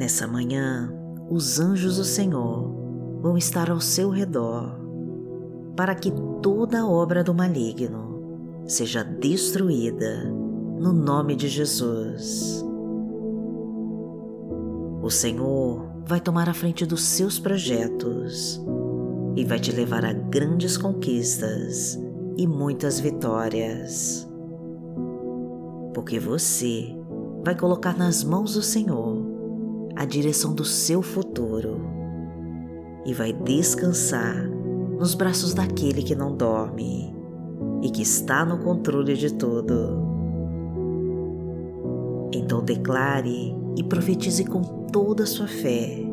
Nessa manhã, os anjos do Senhor vão estar ao seu redor para que toda obra do maligno seja destruída no nome de Jesus. O Senhor vai tomar a frente dos seus projetos e vai te levar a grandes conquistas e muitas vitórias. Porque você vai colocar nas mãos do Senhor a direção do seu futuro e vai descansar nos braços daquele que não dorme e que está no controle de tudo. Então declare e profetize com toda a sua fé.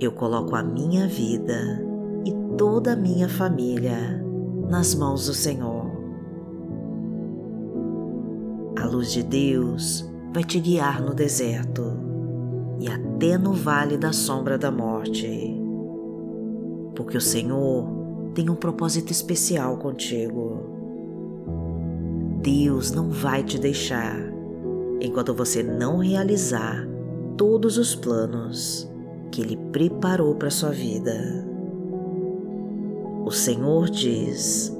Eu coloco a minha vida e toda a minha família nas mãos do Senhor. A luz de Deus vai te guiar no deserto e até no vale da sombra da morte, porque o Senhor tem um propósito especial contigo. Deus não vai te deixar enquanto você não realizar todos os planos que Ele preparou para sua vida. O Senhor diz: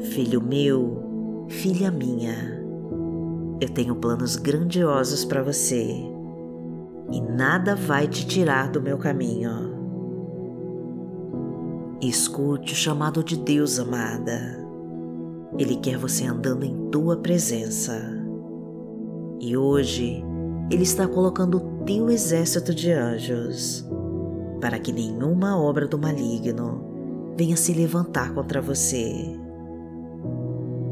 Filho meu, filha minha, eu tenho planos grandiosos para você e nada vai te tirar do meu caminho. Escute o chamado de Deus, amada. Ele quer você andando em tua presença. E hoje Ele está colocando o teu exército de anjos para que nenhuma obra do maligno venha se levantar contra você.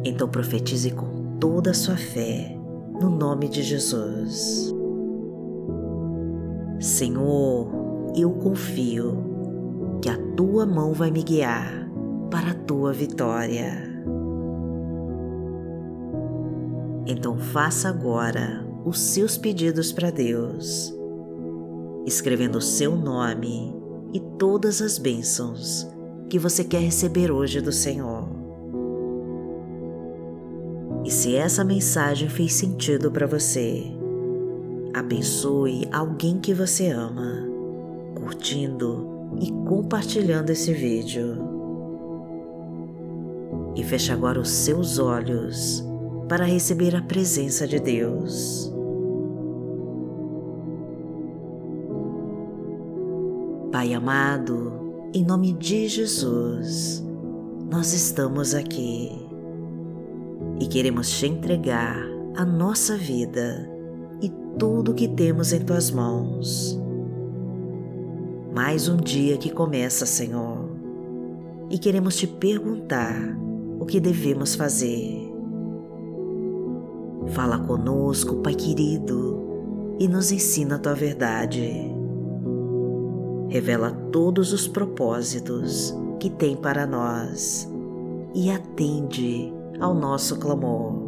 Então profetize com toda a sua fé no nome de Jesus. Senhor, eu confio que a tua mão vai me guiar para a tua vitória. Então faça agora os seus pedidos para Deus, escrevendo o seu nome e todas as bênçãos que você quer receber hoje do Senhor. E se essa mensagem fez sentido para você, abençoe alguém que você ama, curtindo e compartilhando esse vídeo. E feche agora os seus olhos para receber a presença de Deus. Pai amado, em nome de Jesus, nós estamos aqui e queremos te entregar a nossa vida e tudo o que temos em tuas mãos. Mais um dia que começa, Senhor, e queremos te perguntar o que devemos fazer. Fala conosco, Pai querido, e nos ensina a tua verdade. Revela todos os propósitos que tem para nós e atende ao nosso clamor.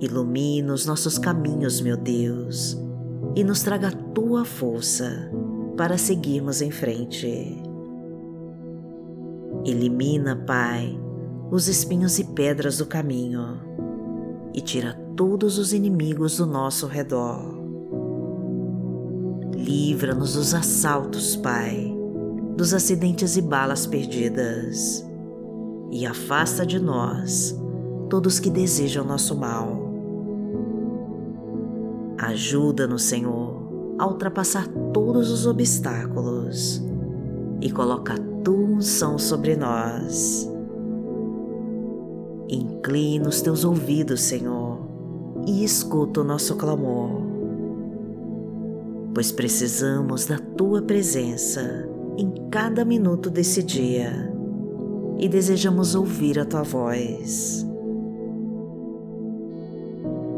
Ilumina os nossos caminhos, meu Deus, e nos traga a tua força para seguirmos em frente. Elimina, Pai, os espinhos e pedras do caminho e tira todos os inimigos do nosso redor. Livra-nos dos assaltos, Pai, dos acidentes e balas perdidas, e afasta de nós todos que desejam nosso mal. Ajuda-nos, Senhor, a ultrapassar todos os obstáculos e coloca a tua unção sobre nós Inclina os teus ouvidos, Senhor, e escuta o nosso clamor, pois precisamos da tua presença em cada minuto desse dia e desejamos ouvir a tua voz.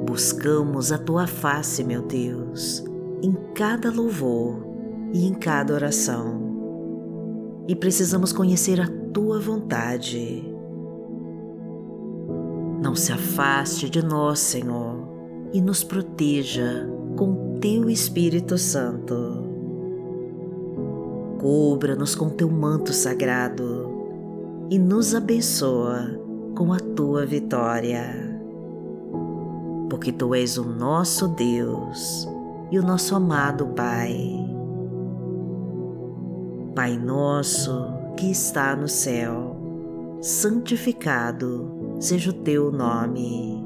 Buscamos a tua face, meu Deus, em cada louvor e em cada oração, e precisamos conhecer a tua vontade não se afaste de nós, Senhor, e nos proteja com teu Espírito Santo. Cubra-nos com teu manto sagrado e nos abençoa com a tua vitória. Porque tu és o nosso Deus e o nosso amado Pai. Pai nosso que está no céu, santificado seja o teu nome.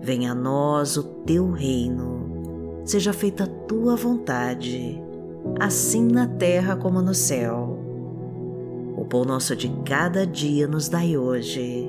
Venha a nós o teu reino, seja feita a tua vontade, assim na terra como no céu. O pão nosso de cada dia nos dai hoje.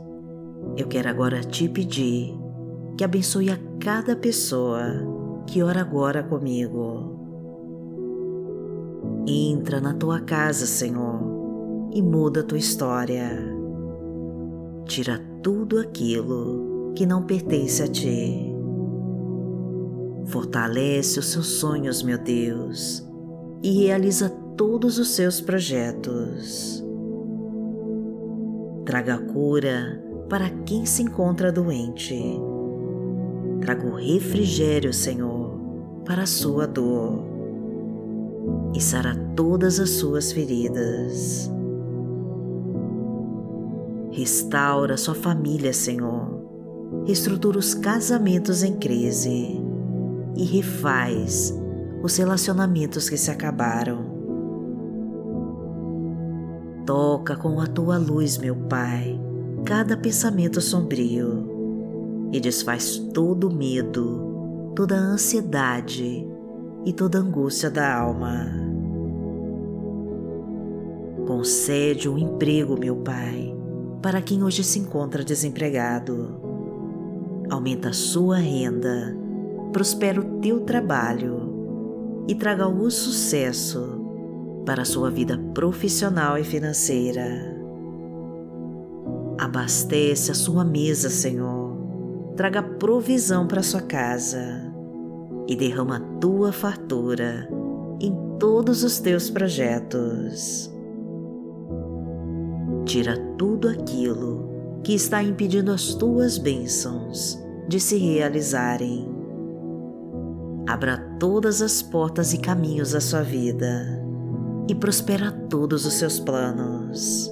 eu quero agora te pedir que abençoe a cada pessoa que ora agora comigo. Entra na tua casa, Senhor, e muda a tua história. Tira tudo aquilo que não pertence a ti. Fortalece os seus sonhos, meu Deus, e realiza todos os seus projetos. Traga cura para quem se encontra doente traga o refrigério, Senhor, para a sua dor e sara todas as suas feridas. Restaura sua família, Senhor. Reestrutura os casamentos em crise e refaz os relacionamentos que se acabaram. Toca com a tua luz, meu Pai, cada pensamento sombrio e desfaz todo o medo, toda a ansiedade e toda a angústia da alma. Concede um emprego, meu Pai, para quem hoje se encontra desempregado. Aumenta a sua renda, prospera o teu trabalho e traga o sucesso para a sua vida profissional e financeira. Abastece a sua mesa, Senhor traga provisão para sua casa e derrama a tua fartura em todos os teus projetos. Tira tudo aquilo que está impedindo as tuas bênçãos de se realizarem. Abra todas as portas e caminhos da sua vida e prospera todos os seus planos.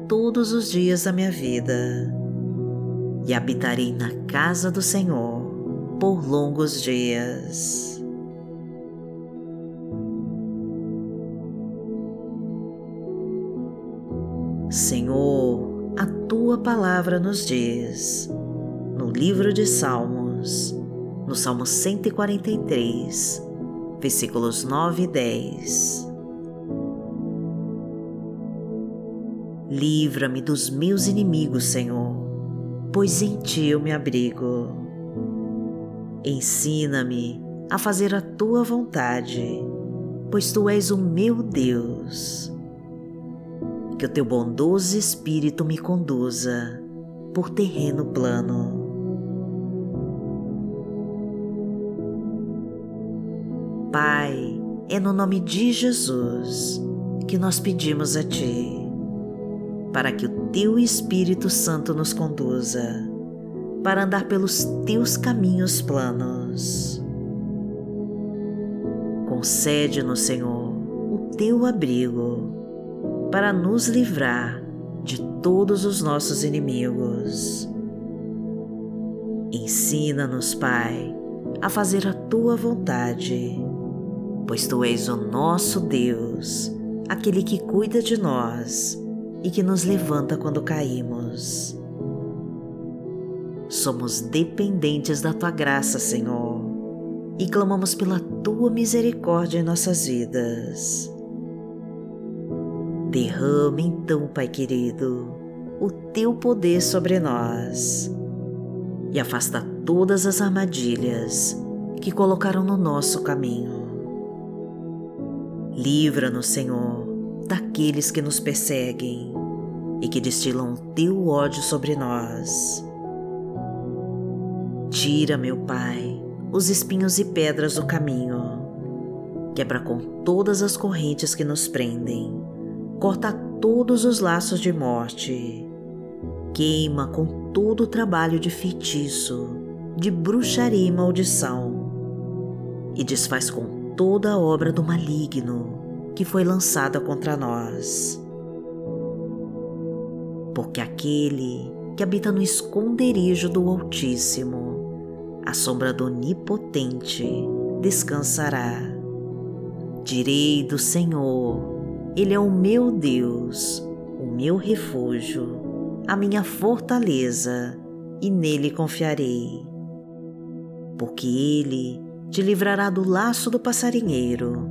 todos os dias da minha vida e habitarei na casa do Senhor por longos dias. Senhor, a tua palavra nos diz, no livro de Salmos, no Salmo 143, versículos 9 e 10. Livra-me dos meus inimigos, Senhor pois em ti eu me abrigo. Ensina-me a fazer a tua vontade, pois tu és o meu Deus. Que o teu bondoso Espírito me conduza por terreno plano. Pai, é no nome de Jesus que nós pedimos a Ti para que o Teu Espírito Santo nos conduza, para andar pelos Teus caminhos planos. Concede-nos, Senhor, o teu abrigo para nos livrar de todos os nossos inimigos. Ensina-nos, Pai, a fazer a tua vontade, pois tu és o nosso Deus, aquele que cuida de nós e que nos levanta quando caímos. Somos dependentes da tua graça, Senhor, e clamamos pela tua misericórdia em nossas vidas. Derrama então, Pai querido, o teu poder sobre nós e afasta todas as armadilhas que colocaram no nosso caminho. Livra-nos, Senhor, daqueles que nos perseguem e que destilam teu ódio sobre nós. Tira, meu Pai, os espinhos e pedras do caminho. Quebra com todas as correntes que nos prendem. Corta todos os laços de morte. Queima com todo o trabalho de feitiço, de bruxaria e maldição. E desfaz com toda a obra do maligno que foi lançada contra nós. Porque aquele que habita no esconderijo do Altíssimo a sombra do Onipotente descansará. Direi do Senhor, Ele é o meu Deus, o meu refúgio, a minha fortaleza, e nele confiarei. Porque Ele te livrará do laço do passarinheiro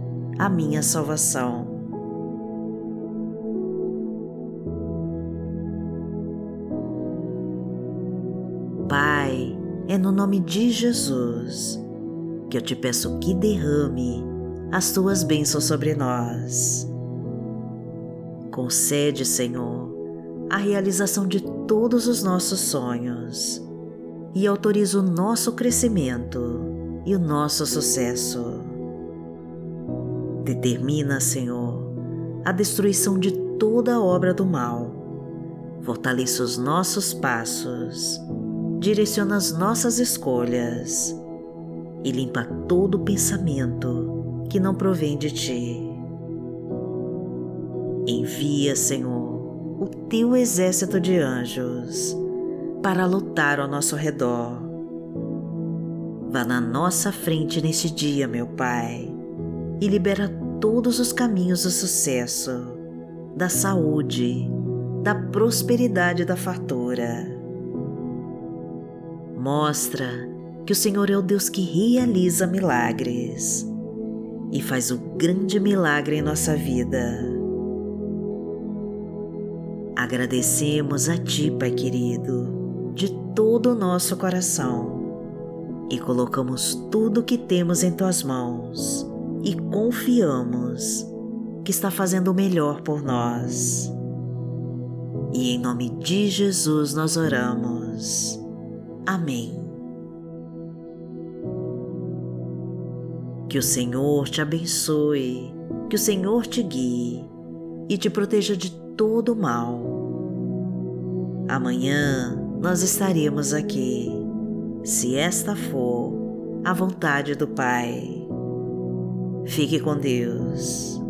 a minha salvação. Pai, é no nome de Jesus que eu te peço que derrame as tuas bênçãos sobre nós. Concede, Senhor, a realização de todos os nossos sonhos e autoriza o nosso crescimento e o nosso sucesso. Determina, Senhor, a destruição de toda obra do mal. Fortaleça os nossos passos direciona as nossas escolhas e limpa todo pensamento que não provém de ti. Envia, Senhor, o teu exército de anjos para lutar ao nosso redor. Vá na nossa frente neste dia, meu Pai, e libera todos os caminhos do sucesso, da saúde, da prosperidade da fartura. Mostra que o Senhor é o Deus que realiza milagres e faz o grande milagre em nossa vida, Agradecemos a Ti, Pai querido, de todo o nosso coração e colocamos tudo o que temos em Tuas mãos e confiamos que está fazendo o melhor por nós. E em nome de Jesus nós oramos. Amém. Que o Senhor te abençoe, que o Senhor te guie e te proteja de todo mal. Amanhã nós estaremos aqui, se esta for a vontade do Pai. Fique com Deus.